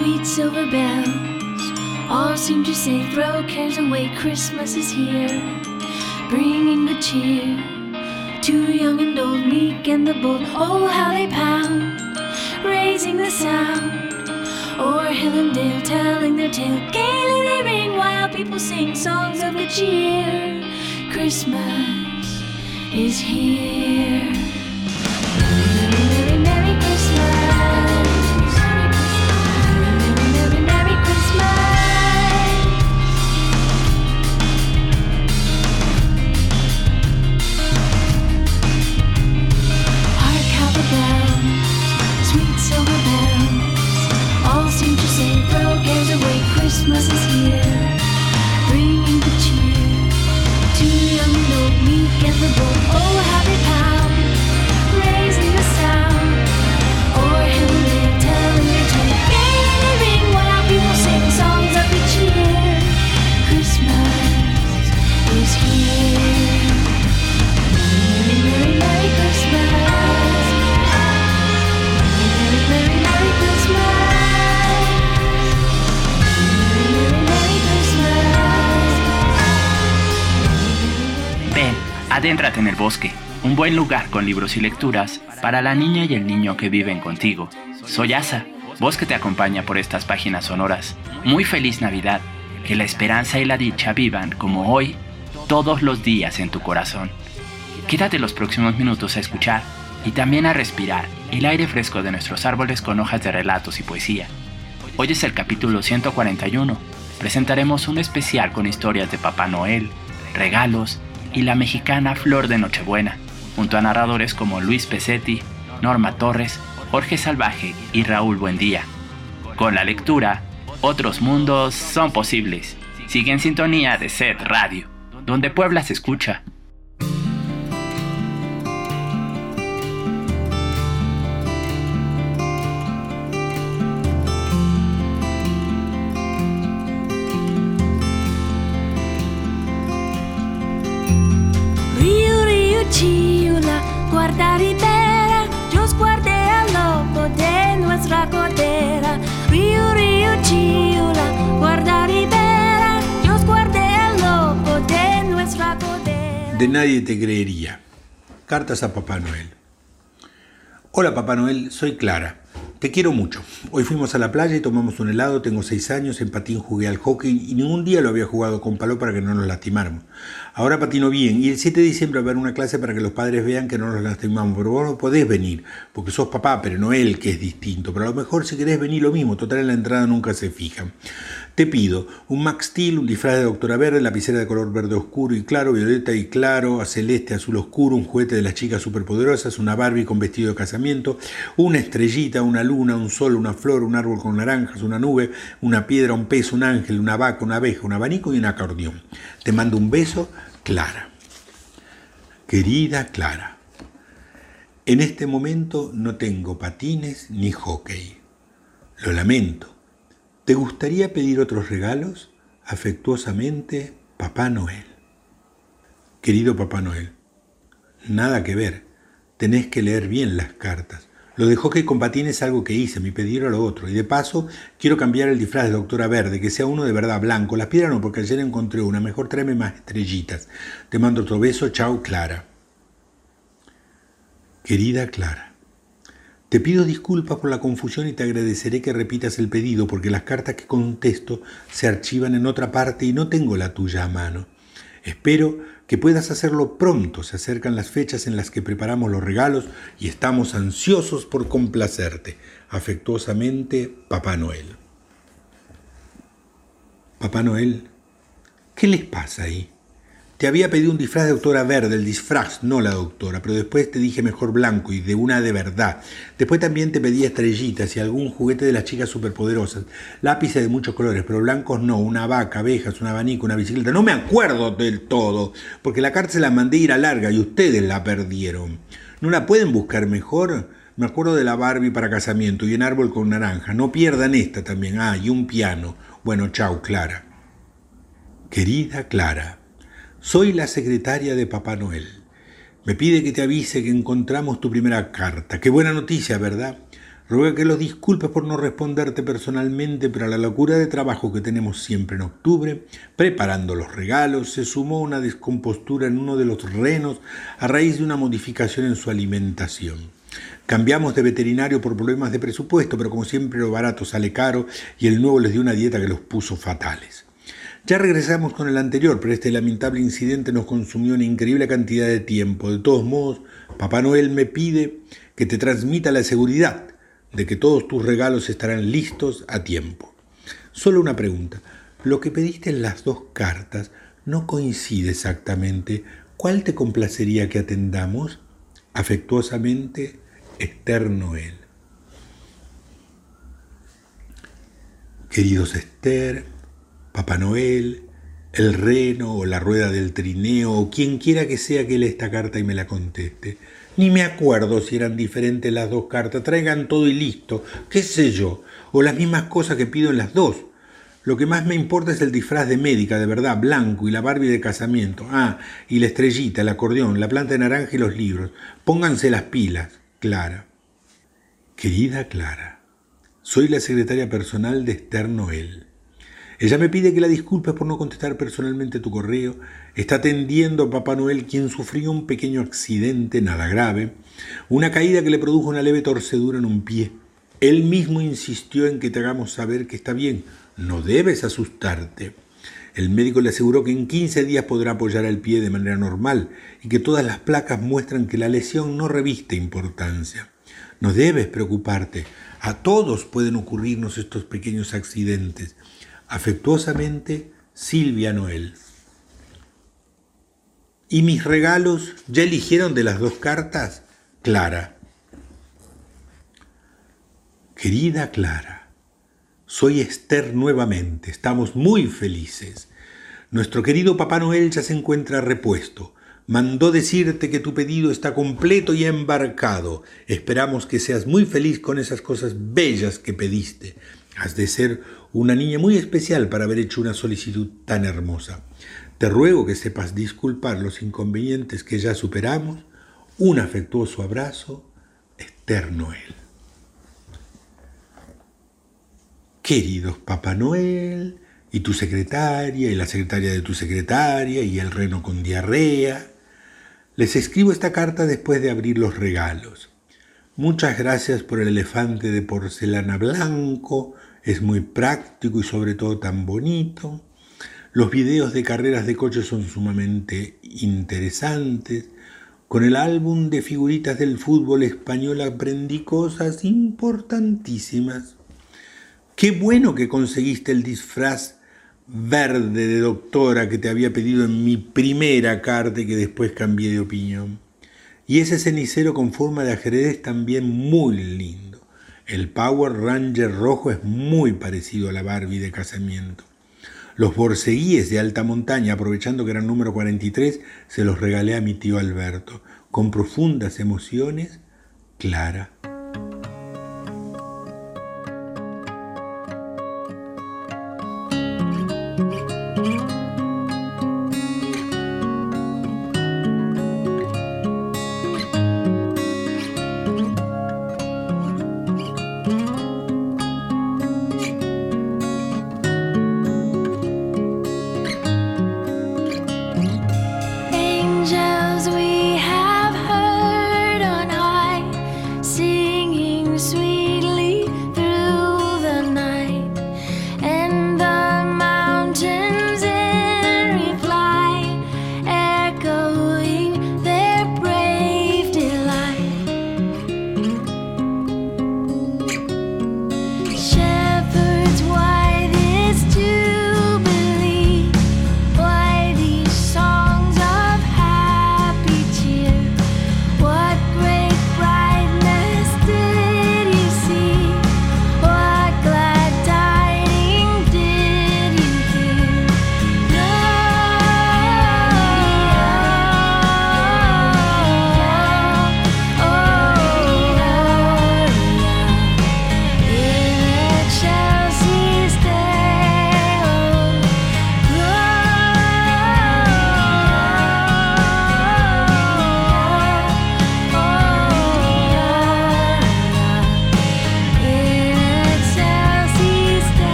Sweet silver bells, all seem to say, throw cares away, Christmas is here, bringing good cheer to young and old, meek and the bold. Oh, how they pound, raising the sound. O'er hill and dale, telling their tale, gaily they ring while people sing songs of good cheer. Christmas is here. Oh. Adéntrate en el bosque, un buen lugar con libros y lecturas para la niña y el niño que viven contigo. Soy Asa, voz te acompaña por estas páginas sonoras. Muy feliz Navidad, que la esperanza y la dicha vivan como hoy, todos los días en tu corazón. Quédate los próximos minutos a escuchar y también a respirar el aire fresco de nuestros árboles con hojas de relatos y poesía. Hoy es el capítulo 141. Presentaremos un especial con historias de Papá Noel, regalos y la mexicana Flor de Nochebuena, junto a narradores como Luis Pesetti, Norma Torres, Jorge Salvaje y Raúl Buendía. Con la lectura, otros mundos son posibles. Sigue en sintonía de Set Radio, donde Puebla se escucha. De nadie te creería. Cartas a Papá Noel. Hola Papá Noel, soy Clara. Te quiero mucho. Hoy fuimos a la playa y tomamos un helado, tengo seis años, en patín jugué al hockey y ningún día lo había jugado con palo para que no nos lastimáramos. Ahora patino bien y el 7 de diciembre haber una clase para que los padres vean que no nos lastimamos, pero vos no podés venir, porque sos papá, pero no él, que es distinto. Pero a lo mejor si querés venir lo mismo, total en la entrada nunca se fijan. Te pido un Max Steel, un disfraz de doctora verde, lapicera de color verde oscuro y claro, violeta y claro, a celeste, azul oscuro, un juguete de las chicas superpoderosas, una Barbie con vestido de casamiento, una estrellita, una luna, un sol, una flor, un árbol con naranjas, una nube, una piedra, un pez, un ángel, una vaca, una abeja, un abanico y un acordeón. Te mando un beso, Clara. Querida Clara, en este momento no tengo patines ni hockey. Lo lamento. ¿Te gustaría pedir otros regalos? Afectuosamente, Papá Noel. Querido Papá Noel, nada que ver. Tenés que leer bien las cartas. Lo de hockey con patines es algo que hice, mi pedir a lo otro. Y de paso, quiero cambiar el disfraz de doctora verde, que sea uno de verdad blanco. Las piedras no, porque ayer encontré una. Mejor tráeme más estrellitas. Te mando otro beso. Chao, Clara. Querida Clara, te pido disculpas por la confusión y te agradeceré que repitas el pedido porque las cartas que contesto se archivan en otra parte y no tengo la tuya a mano. Espero que puedas hacerlo pronto. Se acercan las fechas en las que preparamos los regalos y estamos ansiosos por complacerte. Afectuosamente, Papá Noel. Papá Noel, ¿qué les pasa ahí? Te había pedido un disfraz de doctora verde, el disfraz, no la doctora, pero después te dije mejor blanco y de una de verdad. Después también te pedí estrellitas y algún juguete de las chicas superpoderosas. Lápices de muchos colores, pero blancos no, una vaca, abejas, un abanico, una bicicleta. No me acuerdo del todo, porque la se la mandé ir a larga y ustedes la perdieron. ¿No la pueden buscar mejor? Me acuerdo de la Barbie para casamiento y un árbol con naranja. No pierdan esta también. Ah, y un piano. Bueno, chao, Clara. Querida Clara. Soy la secretaria de Papá Noel. Me pide que te avise que encontramos tu primera carta. Qué buena noticia, ¿verdad? Ruega que lo disculpes por no responderte personalmente, pero a la locura de trabajo que tenemos siempre en octubre, preparando los regalos, se sumó una descompostura en uno de los renos a raíz de una modificación en su alimentación. Cambiamos de veterinario por problemas de presupuesto, pero como siempre lo barato sale caro y el nuevo les dio una dieta que los puso fatales. Ya regresamos con el anterior, pero este lamentable incidente nos consumió una increíble cantidad de tiempo. De todos modos, Papá Noel me pide que te transmita la seguridad de que todos tus regalos estarán listos a tiempo. Solo una pregunta. Lo que pediste en las dos cartas no coincide exactamente. ¿Cuál te complacería que atendamos? Afectuosamente, Esther Noel. Queridos Esther, Papá Noel, el reno o la rueda del trineo o quien quiera que sea que lea esta carta y me la conteste. Ni me acuerdo si eran diferentes las dos cartas. Traigan todo y listo. ¿Qué sé yo? O las mismas cosas que pido en las dos. Lo que más me importa es el disfraz de médica, de verdad, blanco, y la Barbie de casamiento. Ah, y la estrellita, el acordeón, la planta de naranja y los libros. Pónganse las pilas, Clara. Querida Clara, soy la secretaria personal de Esther Noel. Ella me pide que la disculpes por no contestar personalmente tu correo. Está atendiendo a Papá Noel, quien sufrió un pequeño accidente, nada grave, una caída que le produjo una leve torcedura en un pie. Él mismo insistió en que te hagamos saber que está bien, no debes asustarte. El médico le aseguró que en 15 días podrá apoyar el pie de manera normal y que todas las placas muestran que la lesión no reviste importancia. No debes preocuparte. A todos pueden ocurrirnos estos pequeños accidentes. Afectuosamente, Silvia Noel. ¿Y mis regalos ya eligieron de las dos cartas? Clara. Querida Clara, soy Esther nuevamente. Estamos muy felices. Nuestro querido Papá Noel ya se encuentra repuesto. Mandó decirte que tu pedido está completo y embarcado. Esperamos que seas muy feliz con esas cosas bellas que pediste. Has de ser una niña muy especial para haber hecho una solicitud tan hermosa. Te ruego que sepas disculpar los inconvenientes que ya superamos. Un afectuoso abrazo, Esther Noel. Queridos Papá Noel, y tu secretaria, y la secretaria de tu secretaria, y el reno con diarrea, les escribo esta carta después de abrir los regalos. Muchas gracias por el elefante de porcelana blanco, es muy práctico y sobre todo tan bonito. Los videos de carreras de coches son sumamente interesantes. Con el álbum de figuritas del fútbol español aprendí cosas importantísimas. Qué bueno que conseguiste el disfraz verde de doctora que te había pedido en mi primera carta y que después cambié de opinión. Y ese cenicero con forma de ajedrez también muy lindo. El Power Ranger rojo es muy parecido a la Barbie de casamiento. Los borceguíes de alta montaña, aprovechando que eran número 43, se los regalé a mi tío Alberto. Con profundas emociones, Clara.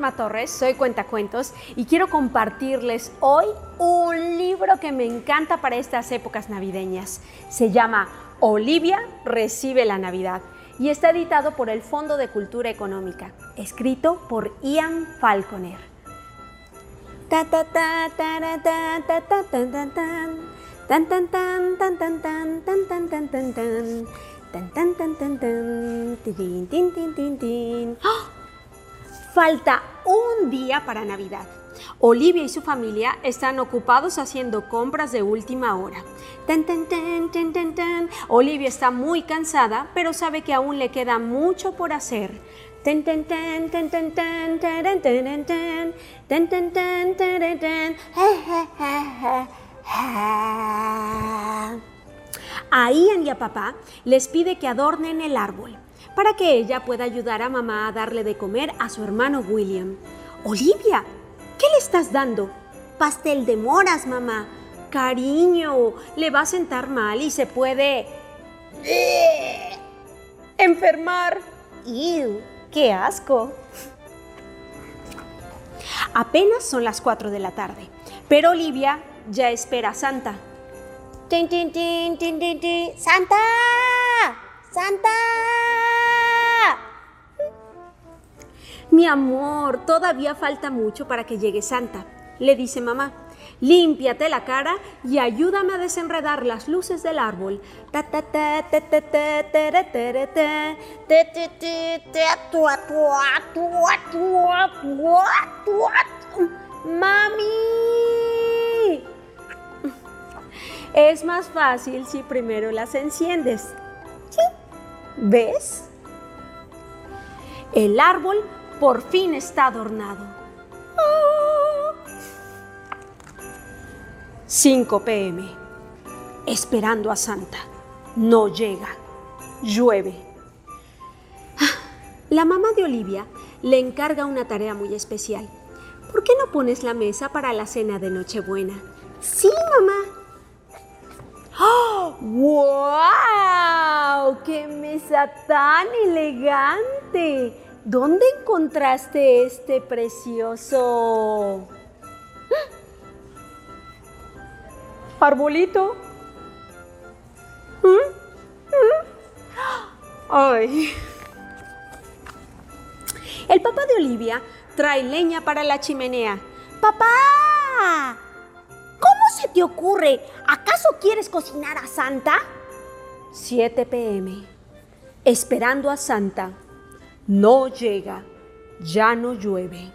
Norma Torres, soy cuentacuentos y quiero compartirles hoy un libro que me encanta para estas épocas navideñas. Se llama Olivia recibe la Navidad y está editado por el Fondo de Cultura Económica, escrito por Ian Falconer. Falta un día para Navidad. Olivia y su familia están ocupados haciendo compras de última hora. Tan, tan, tan. Olivia está muy cansada, pero sabe que aún le queda mucho por hacer. A Ian y a papá les pide que adornen el árbol para que ella pueda ayudar a mamá a darle de comer a su hermano William. Olivia, ¿qué le estás dando? Pastel de moras, mamá. Cariño, le va a sentar mal y se puede... enfermar. ¡Ew! ¡Qué asco! Apenas son las 4 de la tarde, pero Olivia ya espera a Santa. ¡Tin, tin, tin, tin, tin, tin! ¡Santa! ¡Santa! Mi amor, todavía falta mucho para que llegue Santa, le dice mamá. Límpiate la cara y ayúdame a desenredar las luces del árbol. ¡Mami! Es más fácil si primero las enciendes. ¿Sí? ¿Ves? El árbol por fin está adornado. 5 pm. Esperando a Santa. No llega. Llueve. La mamá de Olivia le encarga una tarea muy especial. ¿Por qué no pones la mesa para la cena de Nochebuena? Sí, mamá. ¡Oh! ¡Wow! ¡Qué mesa tan elegante! ¿Dónde encontraste este precioso arbolito? ¿Mm? ¿Mm? Ay. El papá de Olivia trae leña para la chimenea. ¡Papá! ¿Cómo se te ocurre? ¿Acaso quieres cocinar a Santa? 7 pm. Esperando a Santa. No llega. Ya no llueve.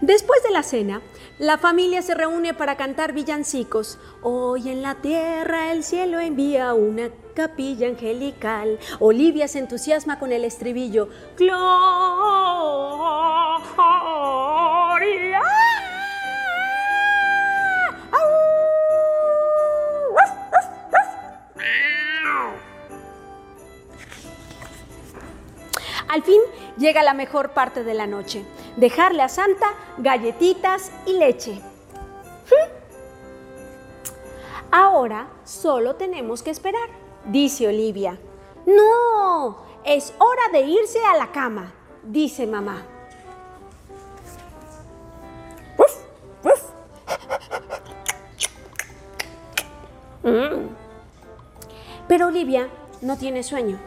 Después de la cena, la familia se reúne para cantar villancicos. Hoy en la tierra el cielo envía una capilla angelical. Olivia se entusiasma con el estribillo. Gloria. Al fin llega la mejor parte de la noche, dejarle a Santa galletitas y leche. Ahora solo tenemos que esperar, dice Olivia. No, es hora de irse a la cama, dice mamá. Mm. Pero Olivia no tiene sueño.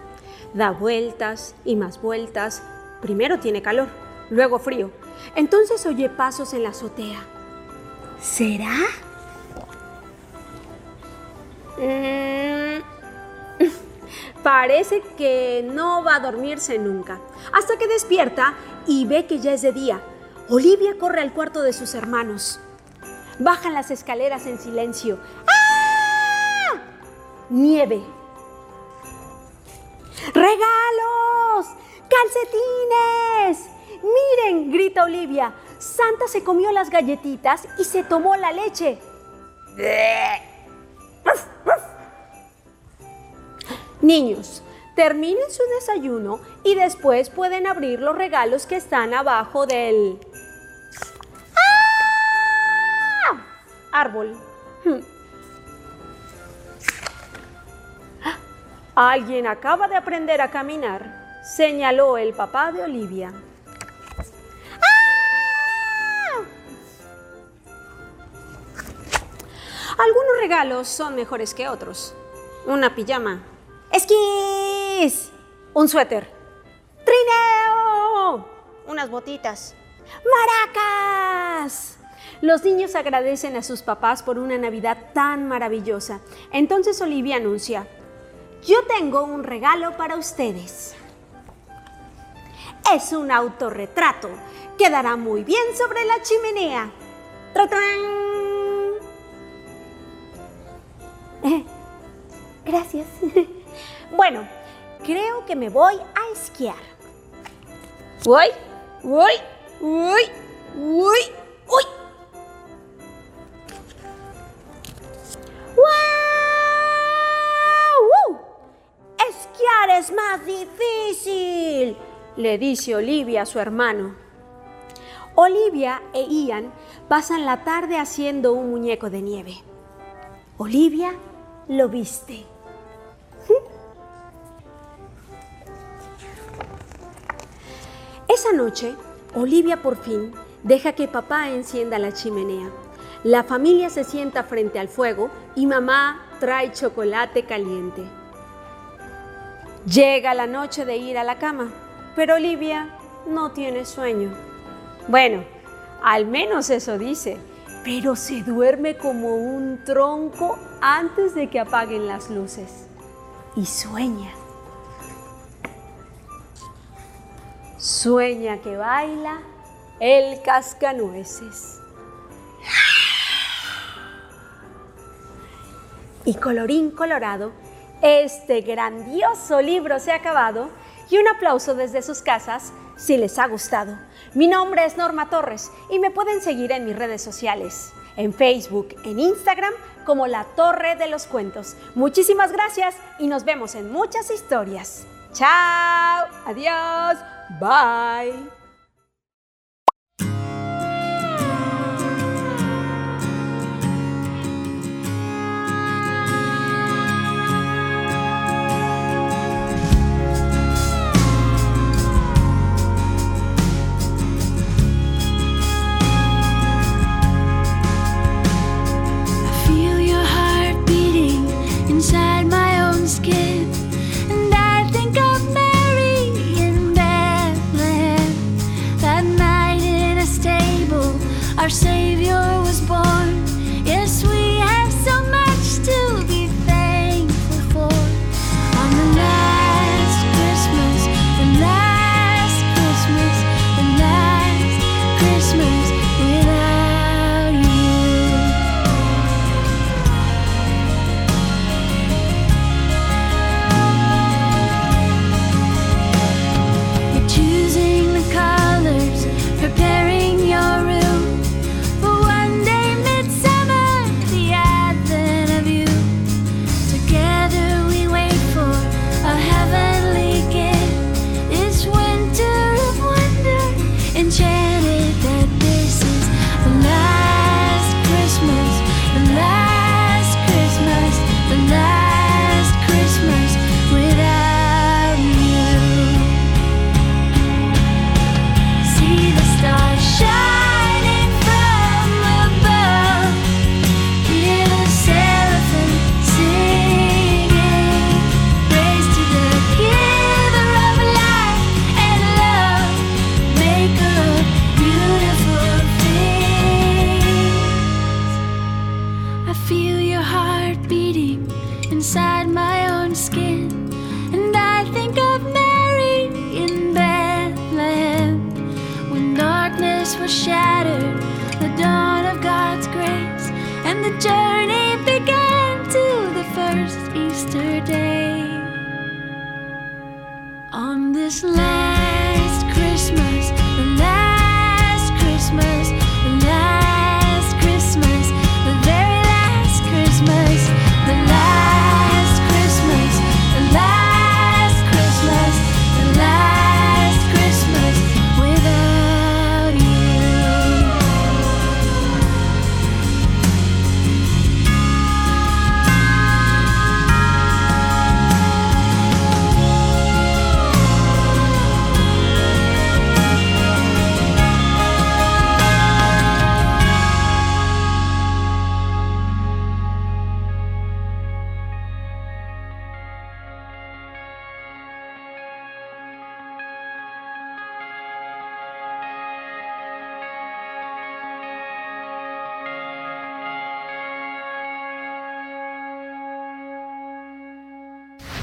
Da vueltas y más vueltas. Primero tiene calor, luego frío. Entonces oye pasos en la azotea. ¿Será? Mm, Parece que no va a dormirse nunca. Hasta que despierta y ve que ya es de día. Olivia corre al cuarto de sus hermanos. Bajan las escaleras en silencio. Nieve. ¡Regalos! ¡Calcetines! Miren, grita Olivia. Santa se comió las galletitas y se tomó la leche. Niños, terminen su desayuno y después pueden abrir los regalos que están abajo del ¡Ah! árbol. Alguien acaba de aprender a caminar. señaló el papá de Olivia. Algunos regalos son mejores que otros. Una pijama. ¡Esquís! Un suéter. ¡Trineo! Unas botitas. ¡Maracas! Los niños agradecen a sus papás por una Navidad tan maravillosa. Entonces Olivia anuncia, yo tengo un regalo para ustedes. Es un autorretrato. Quedará muy bien sobre la chimenea. Gracias. bueno, creo que me voy a esquiar. Voy, voy, voy, voy, uy. Es más difícil, le dice Olivia a su hermano. Olivia e Ian pasan la tarde haciendo un muñeco de nieve. Olivia lo viste. Esa noche, Olivia por fin deja que papá encienda la chimenea. La familia se sienta frente al fuego y mamá trae chocolate caliente. Llega la noche de ir a la cama, pero Olivia no tiene sueño. Bueno, al menos eso dice, pero se duerme como un tronco antes de que apaguen las luces. Y sueña. Sueña que baila el cascanueces. Y colorín colorado, este grandioso libro se ha acabado y un aplauso desde sus casas si les ha gustado. Mi nombre es Norma Torres y me pueden seguir en mis redes sociales, en Facebook, en Instagram como La Torre de los Cuentos. Muchísimas gracias y nos vemos en muchas historias. Chao, adiós, bye.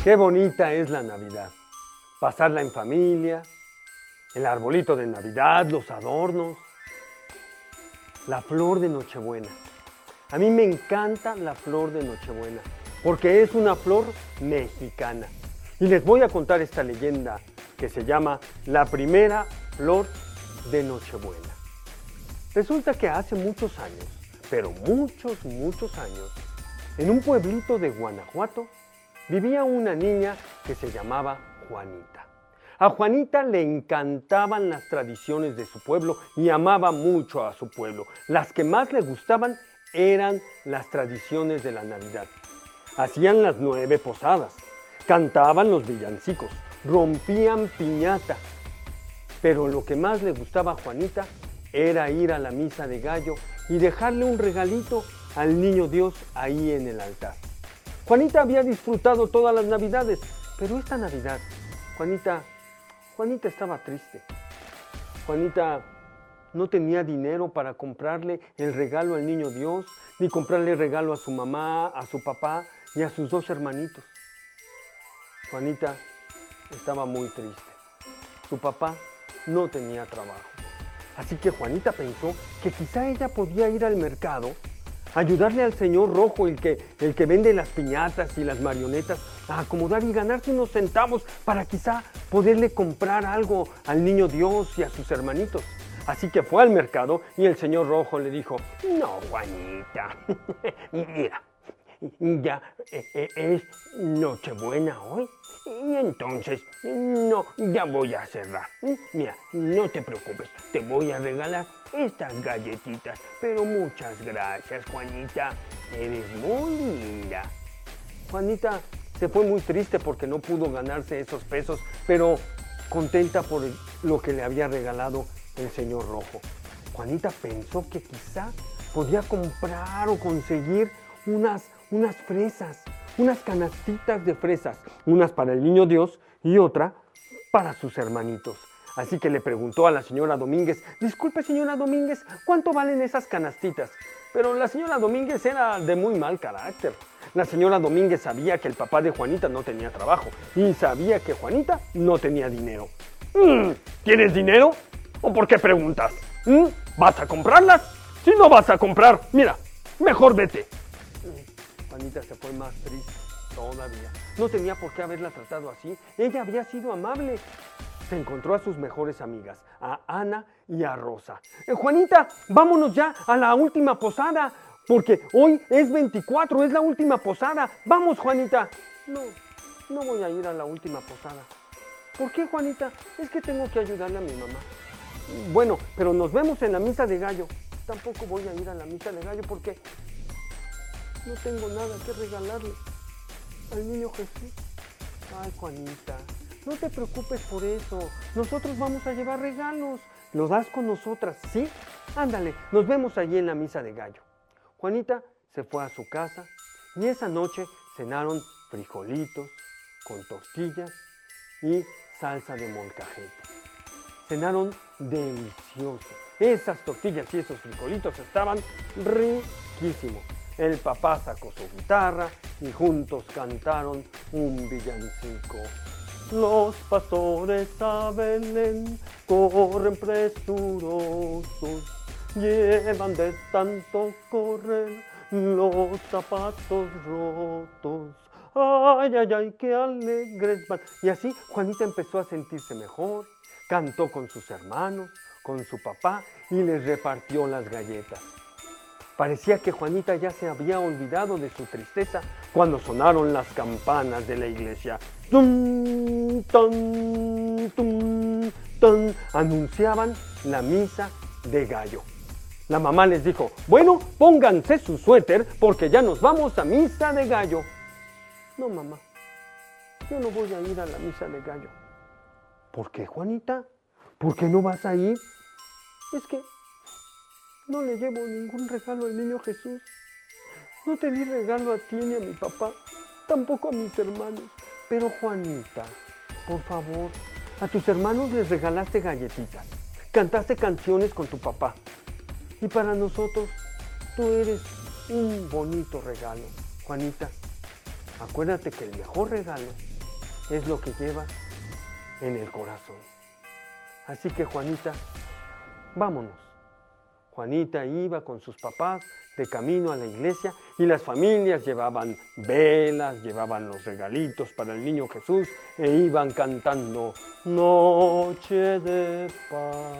Qué bonita es la Navidad. Pasarla en familia, el arbolito de Navidad, los adornos, la flor de Nochebuena. A mí me encanta la flor de Nochebuena porque es una flor mexicana. Y les voy a contar esta leyenda que se llama La primera flor de Nochebuena. Resulta que hace muchos años, pero muchos, muchos años, en un pueblito de Guanajuato vivía una niña que se llamaba Juanita. A Juanita le encantaban las tradiciones de su pueblo y amaba mucho a su pueblo. Las que más le gustaban eran las tradiciones de la Navidad. Hacían las nueve posadas, cantaban los villancicos, rompían piñata. Pero lo que más le gustaba a Juanita era ir a la misa de gallo y dejarle un regalito al niño Dios ahí en el altar. Juanita había disfrutado todas las navidades, pero esta Navidad, Juanita, Juanita estaba triste. Juanita no tenía dinero para comprarle el regalo al niño Dios, ni comprarle regalo a su mamá, a su papá y a sus dos hermanitos. Juanita estaba muy triste. Su papá no tenía trabajo. Así que Juanita pensó que quizá ella podía ir al mercado, ayudarle al señor rojo, el que, el que vende las piñatas y las marionetas, a acomodar y ganarse unos centavos para quizá poderle comprar algo al niño Dios y a sus hermanitos. Así que fue al mercado y el señor rojo le dijo, no, Juanita, mira, ya eh, eh, es Nochebuena hoy. Y entonces, no, ya voy a cerrar. Mira, no te preocupes, te voy a regalar estas galletitas. Pero muchas gracias, Juanita. Eres muy linda. Juanita se fue muy triste porque no pudo ganarse esos pesos, pero contenta por lo que le había regalado el señor rojo. Juanita pensó que quizá podía comprar o conseguir unas unas fresas, unas canastitas de fresas, unas para el niño Dios y otra para sus hermanitos. Así que le preguntó a la señora Domínguez, disculpe señora Domínguez, ¿cuánto valen esas canastitas? Pero la señora Domínguez era de muy mal carácter. La señora Domínguez sabía que el papá de Juanita no tenía trabajo y sabía que Juanita no tenía dinero. Mm, ¿Tienes dinero? ¿O por qué preguntas? ¿Mm? ¿Vas a comprarlas? Si no vas a comprar, mira, mejor vete. Juanita se fue más triste todavía. No tenía por qué haberla tratado así. Ella había sido amable. Se encontró a sus mejores amigas, a Ana y a Rosa. Eh, Juanita, vámonos ya a la última posada, porque hoy es 24, es la última posada. Vamos, Juanita. No, no voy a ir a la última posada. ¿Por qué, Juanita? Es que tengo que ayudarle a mi mamá. Bueno, pero nos vemos en la misa de gallo. Tampoco voy a ir a la misa de gallo porque no tengo nada que regalarle al niño Jesús. Ay, Juanita, no te preocupes por eso. Nosotros vamos a llevar regalos. Los das con nosotras, ¿sí? Ándale, nos vemos allí en la misa de gallo. Juanita se fue a su casa y esa noche cenaron frijolitos con tortillas y salsa de molcajete. Cenaron delicioso. Esas tortillas y esos frijolitos estaban riquísimos. El papá sacó su guitarra y juntos cantaron un villancico. Los pastores a Belén corren presurosos, llevan de tanto correr los zapatos rotos. Ay, ay, ay, qué alegres van. Y así Juanita empezó a sentirse mejor, cantó con sus hermanos, con su papá y les repartió las galletas. Parecía que Juanita ya se había olvidado de su tristeza cuando sonaron las campanas de la iglesia. ¡Tum, tum, tum, tum! Anunciaban la misa de gallo. La mamá les dijo, bueno, pónganse su suéter porque ya nos vamos a misa de gallo. No, mamá, yo no voy a ir a la misa de gallo. ¿Por qué, Juanita? ¿Por qué no vas a ir? Es que no le llevo ningún regalo al niño Jesús. No te di regalo a ti ni a mi papá, tampoco a mis hermanos. Pero Juanita, por favor, a tus hermanos les regalaste galletitas, cantaste canciones con tu papá. Y para nosotros, tú eres un bonito regalo. Juanita, acuérdate que el mejor regalo es lo que lleva en el corazón. Así que Juanita, vámonos. Juanita iba con sus papás de camino a la iglesia y las familias llevaban velas, llevaban los regalitos para el niño Jesús e iban cantando Noche de paz,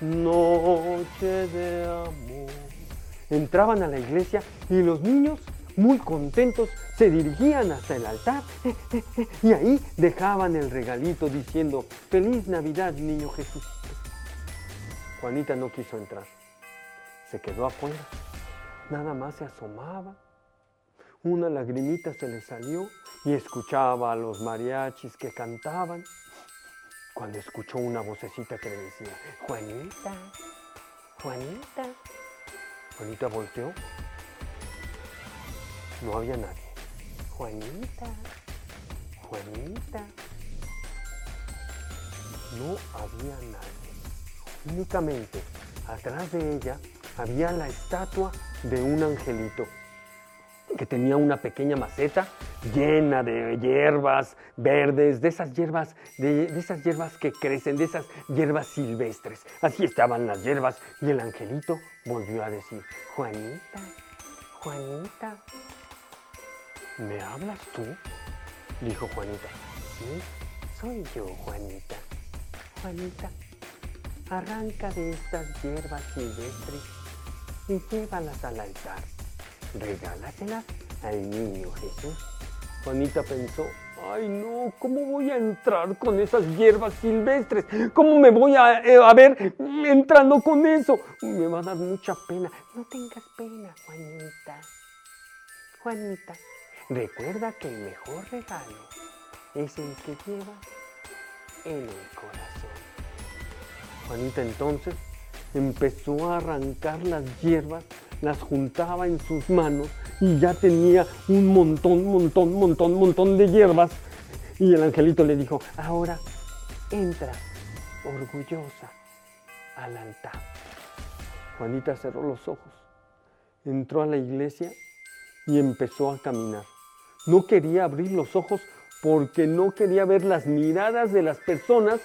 noche de amor. Entraban a la iglesia y los niños, muy contentos, se dirigían hasta el altar y ahí dejaban el regalito diciendo Feliz Navidad, niño Jesús. Juanita no quiso entrar. Se quedó afuera. Nada más se asomaba. Una lagrimita se le salió y escuchaba a los mariachis que cantaban. Cuando escuchó una vocecita que le decía, Juanita, Juanita. Juanita volteó. No había nadie. Juanita, Juanita. No había nadie. Únicamente atrás de ella había la estatua de un angelito que tenía una pequeña maceta llena de hierbas verdes, de esas hierbas, de, esas hierbas que crecen, de esas hierbas silvestres. Así estaban las hierbas y el angelito volvió a decir, Juanita, Juanita, ¿me hablas tú? Dijo Juanita. Sí, soy yo, Juanita. Juanita, arranca de estas hierbas silvestres y llévalas al altar. Regálaselas al niño Jesús. Juanita pensó, ay no, ¿cómo voy a entrar con esas hierbas silvestres? ¿Cómo me voy a, eh, a ver entrando con eso? Me va a dar mucha pena. No tengas pena, Juanita. Juanita, recuerda que el mejor regalo es el que lleva en el corazón. Juanita entonces empezó a arrancar las hierbas, las juntaba en sus manos y ya tenía un montón, montón, montón, montón de hierbas. Y el angelito le dijo, ahora entra orgullosa al altar. Juanita cerró los ojos, entró a la iglesia y empezó a caminar. No quería abrir los ojos porque no quería ver las miradas de las personas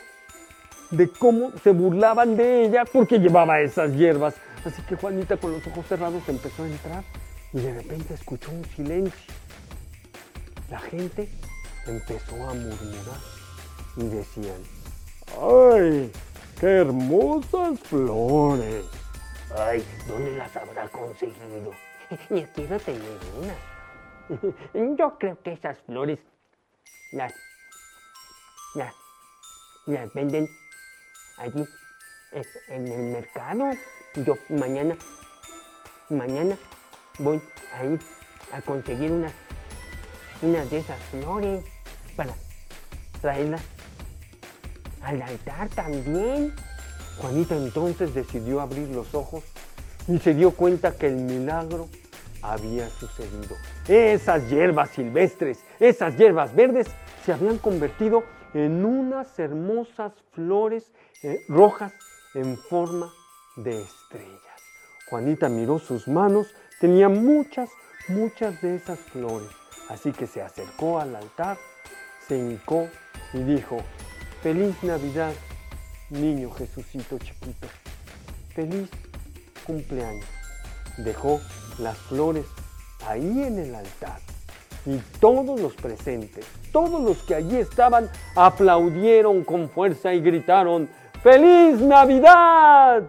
de cómo se burlaban de ella porque llevaba esas hierbas. Así que Juanita con los ojos cerrados empezó a entrar y de repente escuchó un silencio. La gente empezó a murmurar y decían, ¡ay, qué hermosas flores! ¡Ay, ¿dónde las habrá conseguido? Yo quiero tener una. Yo creo que esas flores las, las, las venden allí en el mercado. Yo mañana, mañana voy a ir a conseguir una, una de esas flores para traerlas al altar también. Juanita entonces decidió abrir los ojos y se dio cuenta que el milagro había sucedido. Esas hierbas silvestres, esas hierbas verdes se habían convertido en unas hermosas flores eh, rojas en forma de estrellas. Juanita miró sus manos, tenía muchas, muchas de esas flores. Así que se acercó al altar, se hincó y dijo, feliz Navidad, niño Jesucito chiquito. Feliz cumpleaños. Dejó las flores ahí en el altar y todos los presentes, todos los que allí estaban, aplaudieron con fuerza y gritaron, ¡Feliz Navidad!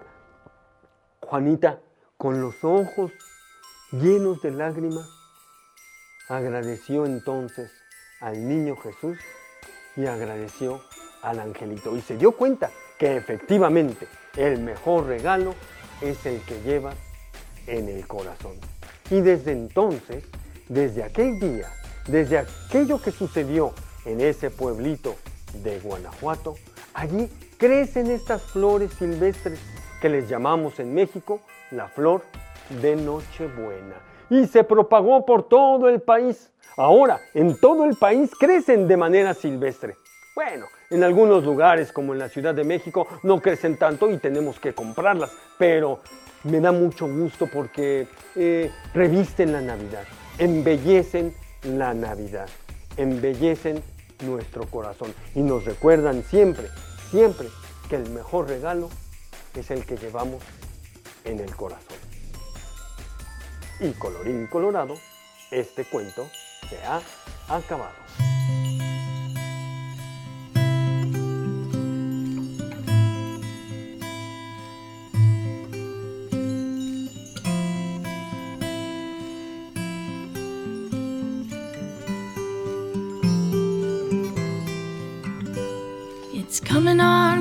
Juanita, con los ojos llenos de lágrimas, agradeció entonces al niño Jesús y agradeció al angelito. Y se dio cuenta que efectivamente el mejor regalo es el que lleva en el corazón. Y desde entonces, desde aquel día, desde aquello que sucedió en ese pueblito de Guanajuato, allí crecen estas flores silvestres que les llamamos en México la flor de Nochebuena. Y se propagó por todo el país. Ahora, en todo el país crecen de manera silvestre. Bueno, en algunos lugares como en la Ciudad de México no crecen tanto y tenemos que comprarlas, pero me da mucho gusto porque eh, revisten la Navidad, embellecen la Navidad, embellecen nuestro corazón y nos recuerdan siempre, siempre que el mejor regalo es el que llevamos en el corazón. Y colorín colorado, este cuento se ha acabado.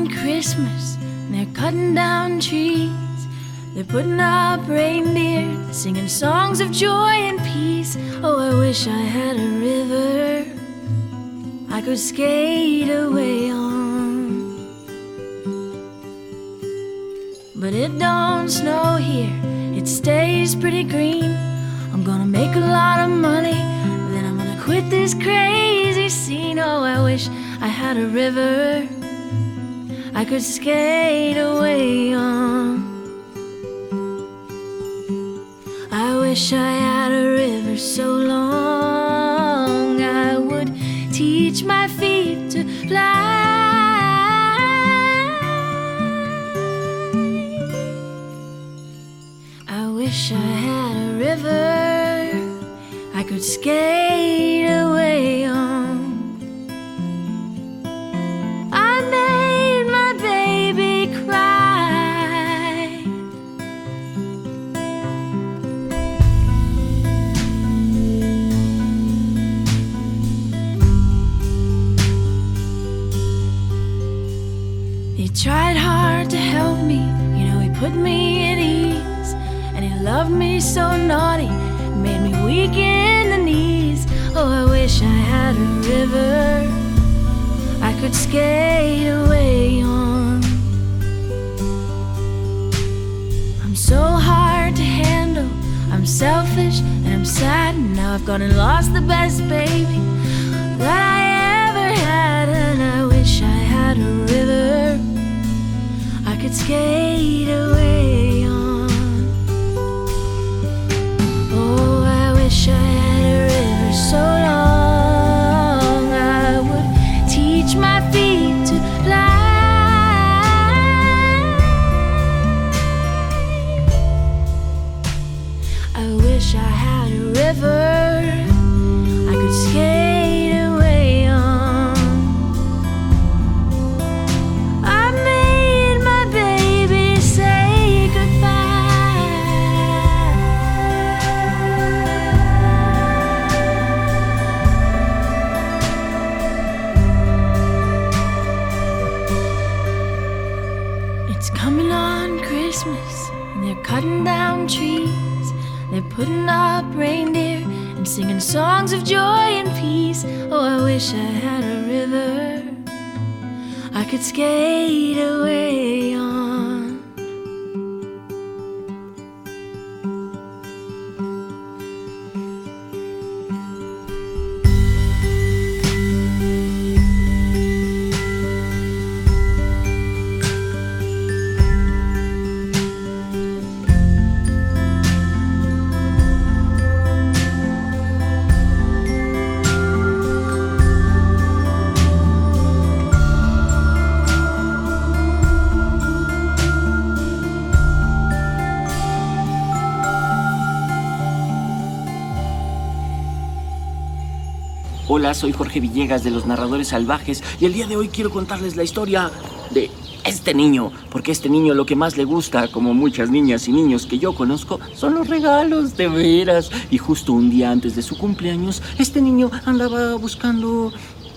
Christmas, and they're cutting down trees. They're putting up reindeer, singing songs of joy and peace. Oh, I wish I had a river I could skate away on. But it don't snow here, it stays pretty green. I'm gonna make a lot of money, then I'm gonna quit this crazy scene. Oh, I wish I had a river I could skate away on. I wish I had a river so long I would teach my feet to fly. I wish I had a river I could skate Soy Jorge Villegas de los Narradores Salvajes y el día de hoy quiero contarles la historia de este niño, porque este niño lo que más le gusta, como muchas niñas y niños que yo conozco, son los regalos, de veras. Y justo un día antes de su cumpleaños, este niño andaba buscando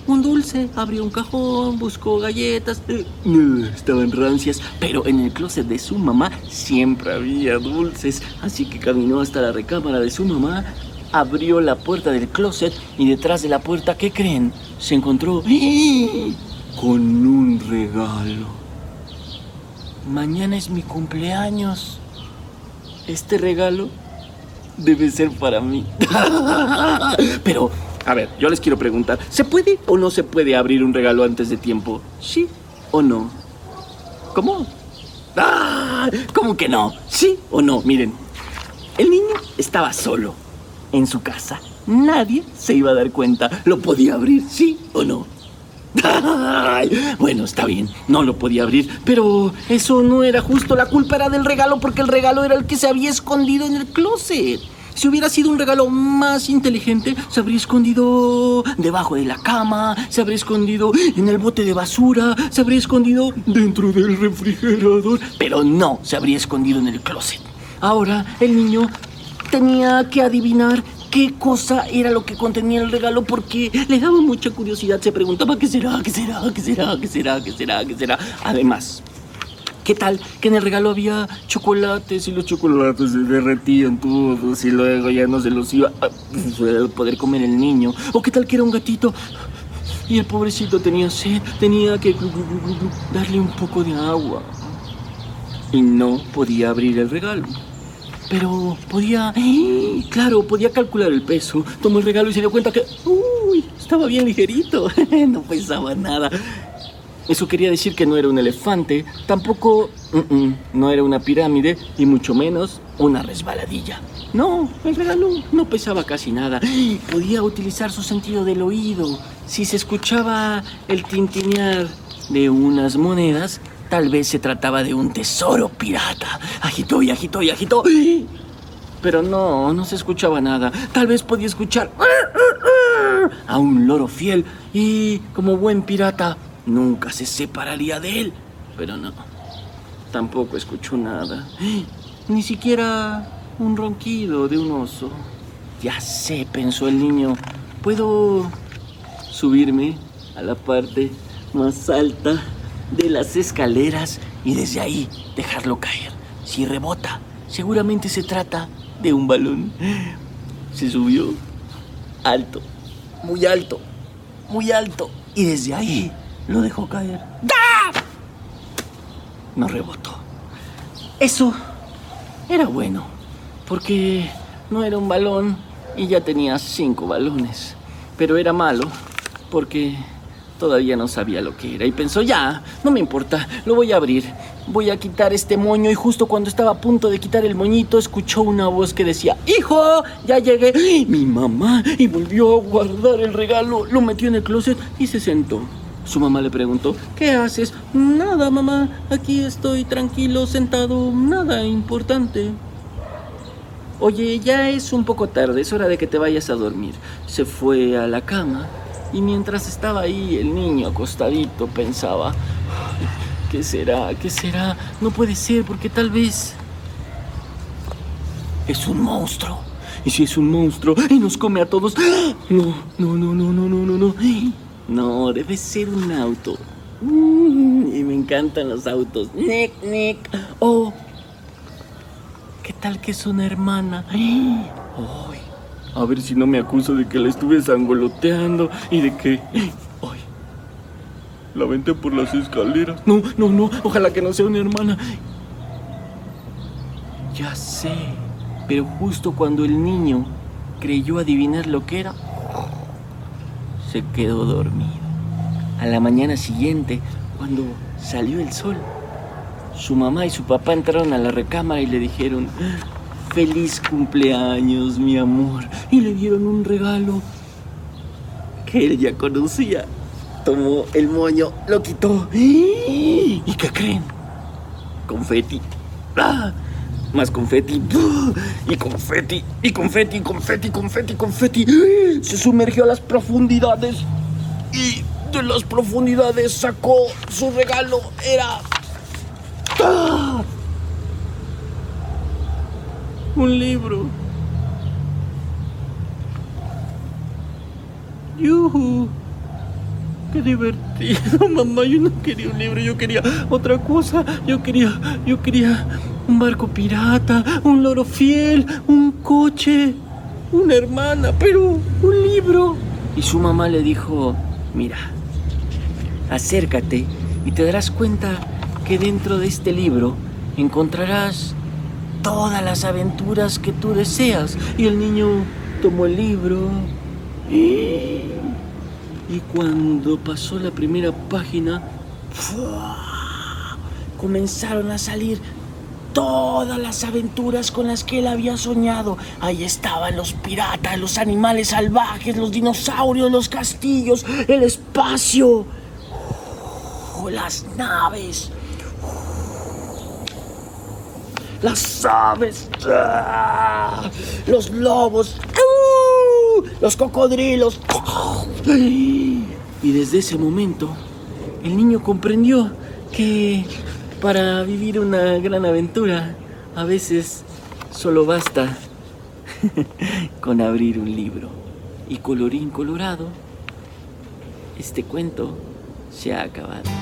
un dulce, abrió un cajón, buscó galletas, eh, no, estaban rancias, pero en el closet de su mamá siempre había dulces, así que caminó hasta la recámara de su mamá, abrió la puerta del closet y detrás de la puerta, ¿qué creen? Se encontró con un regalo. Mañana es mi cumpleaños. Este regalo debe ser para mí. Pero, a ver, yo les quiero preguntar, ¿se puede o no se puede abrir un regalo antes de tiempo? ¿Sí o no? ¿Cómo? ¡Ah! ¿Cómo que no? ¿Sí o no? Miren, el niño estaba solo en su casa. Nadie se iba a dar cuenta. ¿Lo podía abrir, sí o no? Bueno, está bien, no lo podía abrir, pero eso no era justo. La culpa era del regalo porque el regalo era el que se había escondido en el closet. Si hubiera sido un regalo más inteligente, se habría escondido debajo de la cama, se habría escondido en el bote de basura, se habría escondido dentro del refrigerador, pero no, se habría escondido en el closet. Ahora el niño tenía que adivinar qué cosa era lo que contenía el regalo porque le daba mucha curiosidad. Se preguntaba qué será, qué será, qué será, qué será, qué será, qué será. Además, ¿qué tal que en el regalo había chocolates y los chocolates se derretían todos y luego ya no se los iba a poder comer el niño? ¿O qué tal que era un gatito? Y el pobrecito tenía sed, tenía que darle un poco de agua. Y no podía abrir el regalo. Pero podía, ¡eh! claro, podía calcular el peso. Tomó el regalo y se dio cuenta que, uy, estaba bien ligerito. no pesaba nada. Eso quería decir que no era un elefante, tampoco no era una pirámide y mucho menos una resbaladilla. No, el regalo no pesaba casi nada. Podía utilizar su sentido del oído. Si se escuchaba el tintinear de unas monedas, Tal vez se trataba de un tesoro pirata. Agitó y agitó y agitó. Pero no, no se escuchaba nada. Tal vez podía escuchar a un loro fiel y, como buen pirata, nunca se separaría de él. Pero no, tampoco escuchó nada. Ni siquiera un ronquido de un oso. Ya sé, pensó el niño, puedo subirme a la parte más alta de las escaleras y desde ahí dejarlo caer. Si rebota, seguramente se trata de un balón. Se subió alto, muy alto, muy alto y desde ahí lo dejó caer. No rebotó. Eso era bueno, porque no era un balón y ya tenía cinco balones. Pero era malo, porque Todavía no sabía lo que era y pensó, ya, no me importa, lo voy a abrir. Voy a quitar este moño y justo cuando estaba a punto de quitar el moñito escuchó una voz que decía, hijo, ya llegué. Mi mamá y volvió a guardar el regalo, lo metió en el closet y se sentó. Su mamá le preguntó, ¿qué haces? Nada, mamá, aquí estoy tranquilo, sentado, nada importante. Oye, ya es un poco tarde, es hora de que te vayas a dormir. Se fue a la cama y mientras estaba ahí el niño acostadito pensaba, ¿qué será? ¿Qué será? No puede ser porque tal vez es un monstruo. ¿Y si es un monstruo y nos come a todos? No, no, no, no, no, no, no, no. No, debe ser un auto. Mm, y me encantan los autos. Nick, Nick. Oh, ¿qué tal que es una hermana? ¡Ay! A ver si no me acuso de que la estuve sangoloteando y de que... ¡Ay! La vente por las escaleras. No, no, no. Ojalá que no sea una hermana. Ya sé. Pero justo cuando el niño creyó adivinar lo que era, se quedó dormido. A la mañana siguiente, cuando salió el sol, su mamá y su papá entraron a la recámara y le dijeron, feliz cumpleaños, mi amor. Y le dieron un regalo que él ya conocía. Tomó el moño, lo quitó. ¿Y qué creen? Confeti. ¡Ah! Más confeti. Y confeti. Y confeti, confeti, confeti, confeti. Se sumergió a las profundidades. Y de las profundidades sacó su regalo. Era... ¡Ah! Un libro. ¡Yuhu! ¡Qué divertido, mamá! Yo no quería un libro, yo quería otra cosa. Yo quería, yo quería un barco pirata, un loro fiel, un coche, una hermana, pero un libro. Y su mamá le dijo, mira, acércate y te darás cuenta que dentro de este libro encontrarás todas las aventuras que tú deseas. Y el niño tomó el libro. Y, y cuando pasó la primera página, comenzaron a salir todas las aventuras con las que él había soñado. Ahí estaban los piratas, los animales salvajes, los dinosaurios, los castillos, el espacio, las naves las aves, ah, los lobos, los cocodrilos. Y desde ese momento, el niño comprendió que para vivir una gran aventura, a veces solo basta con abrir un libro. Y colorín colorado, este cuento se ha acabado.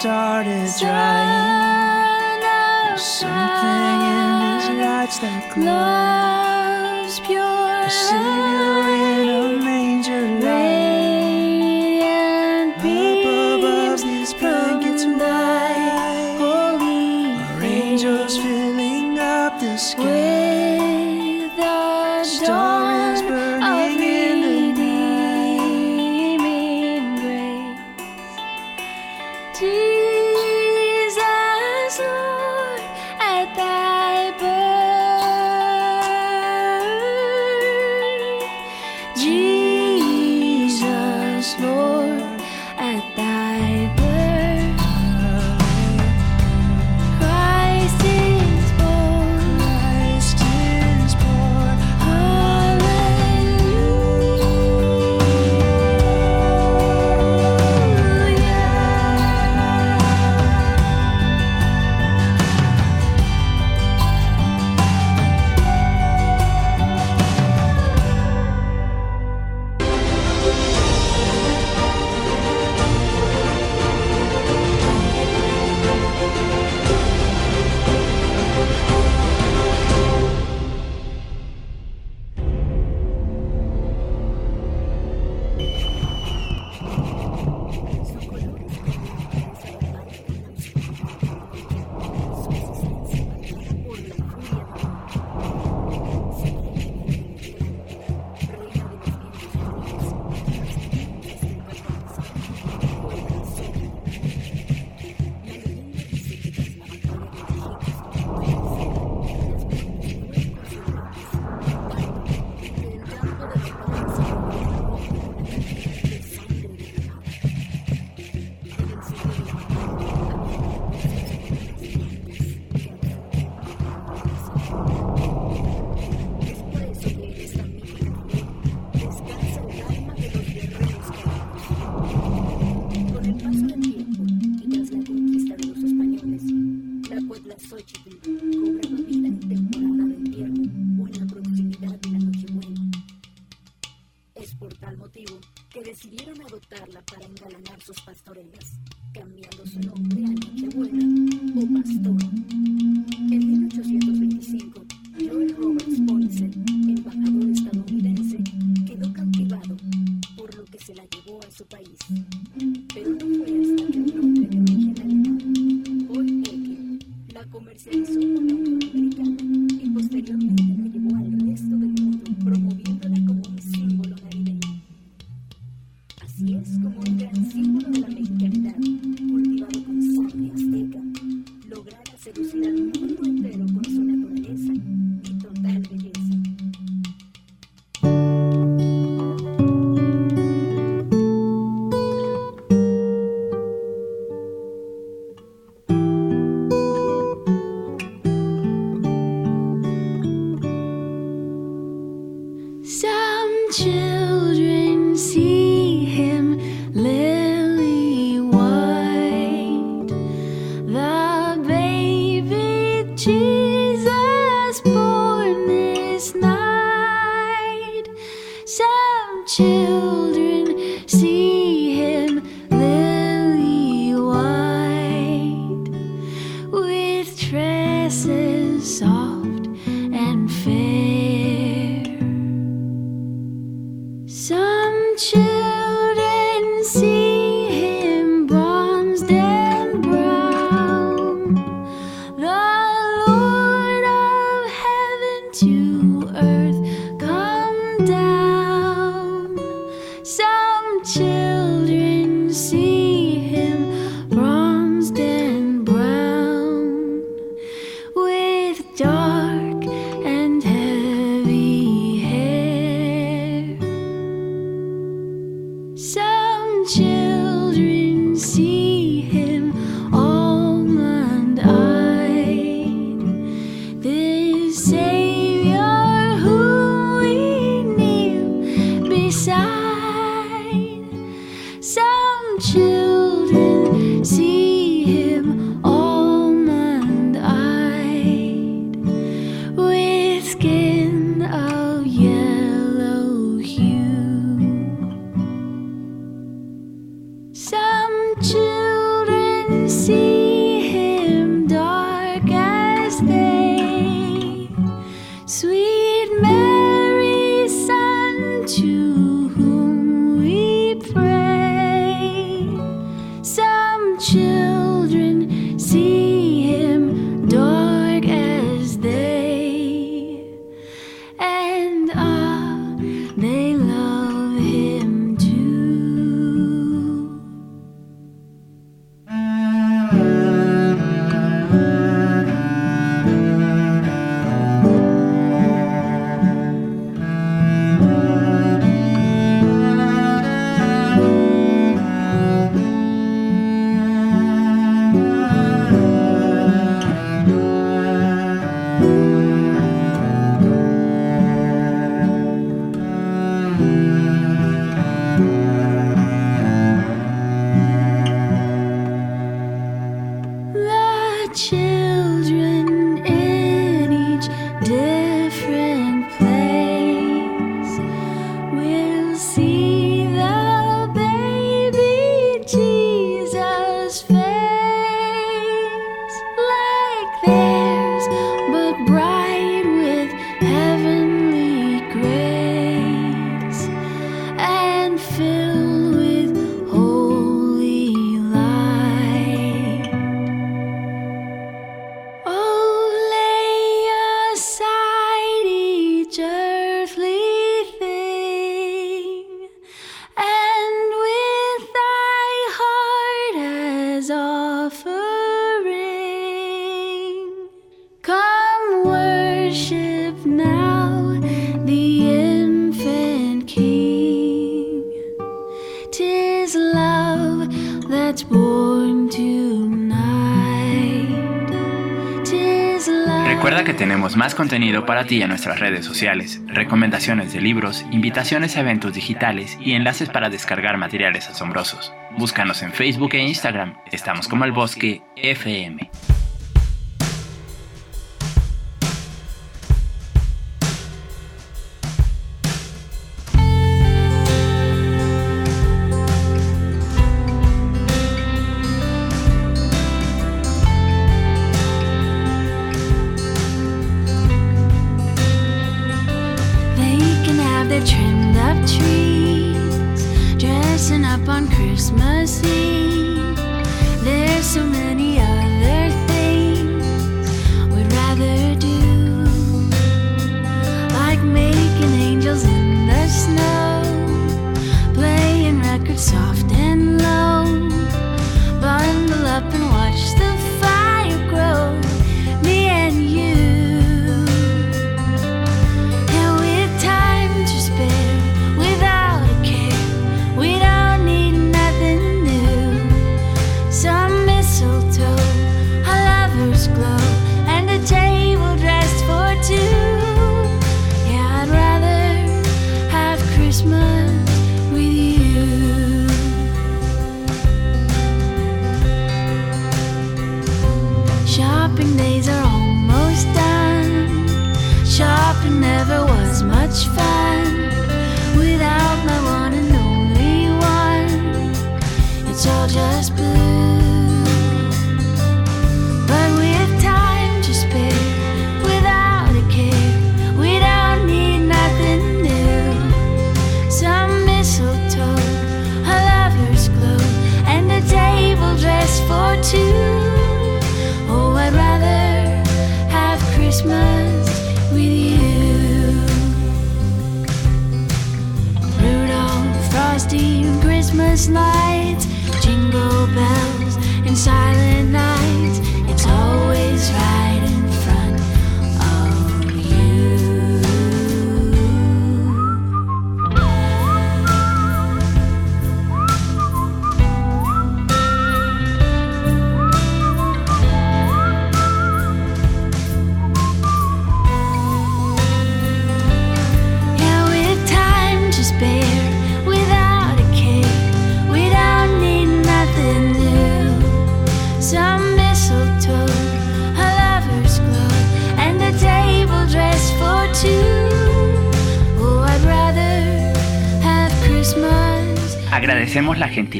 started drying. There's something in his lights that glows pure. más contenido para ti en nuestras redes sociales, recomendaciones de libros, invitaciones a eventos digitales y enlaces para descargar materiales asombrosos. Búscanos en Facebook e Instagram. Estamos como el bosque FM.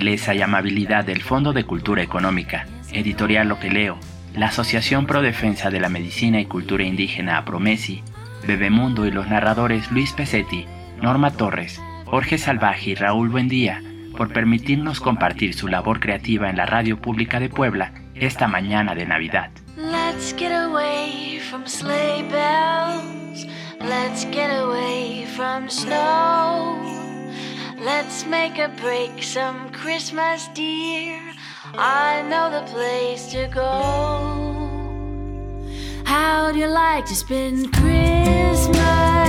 gentileza y amabilidad del Fondo de Cultura Económica, Editorial Lo que Leo, la Asociación Pro Defensa de la Medicina y Cultura Indígena Apromesi, Bebemundo y los narradores Luis Pesetti, Norma Torres, Jorge Salvaje y Raúl Buendía por permitirnos compartir su labor creativa en la radio pública de Puebla esta mañana de Navidad. Let's make a break some Christmas, dear. I know the place to go. How'd you like to spend Christmas?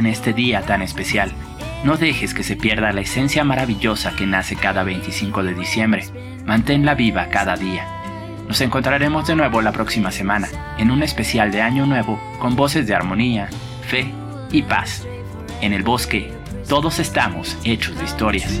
en este día tan especial. No dejes que se pierda la esencia maravillosa que nace cada 25 de diciembre. Manténla viva cada día. Nos encontraremos de nuevo la próxima semana en un especial de Año Nuevo con voces de armonía, fe y paz. En el bosque, todos estamos hechos de historias.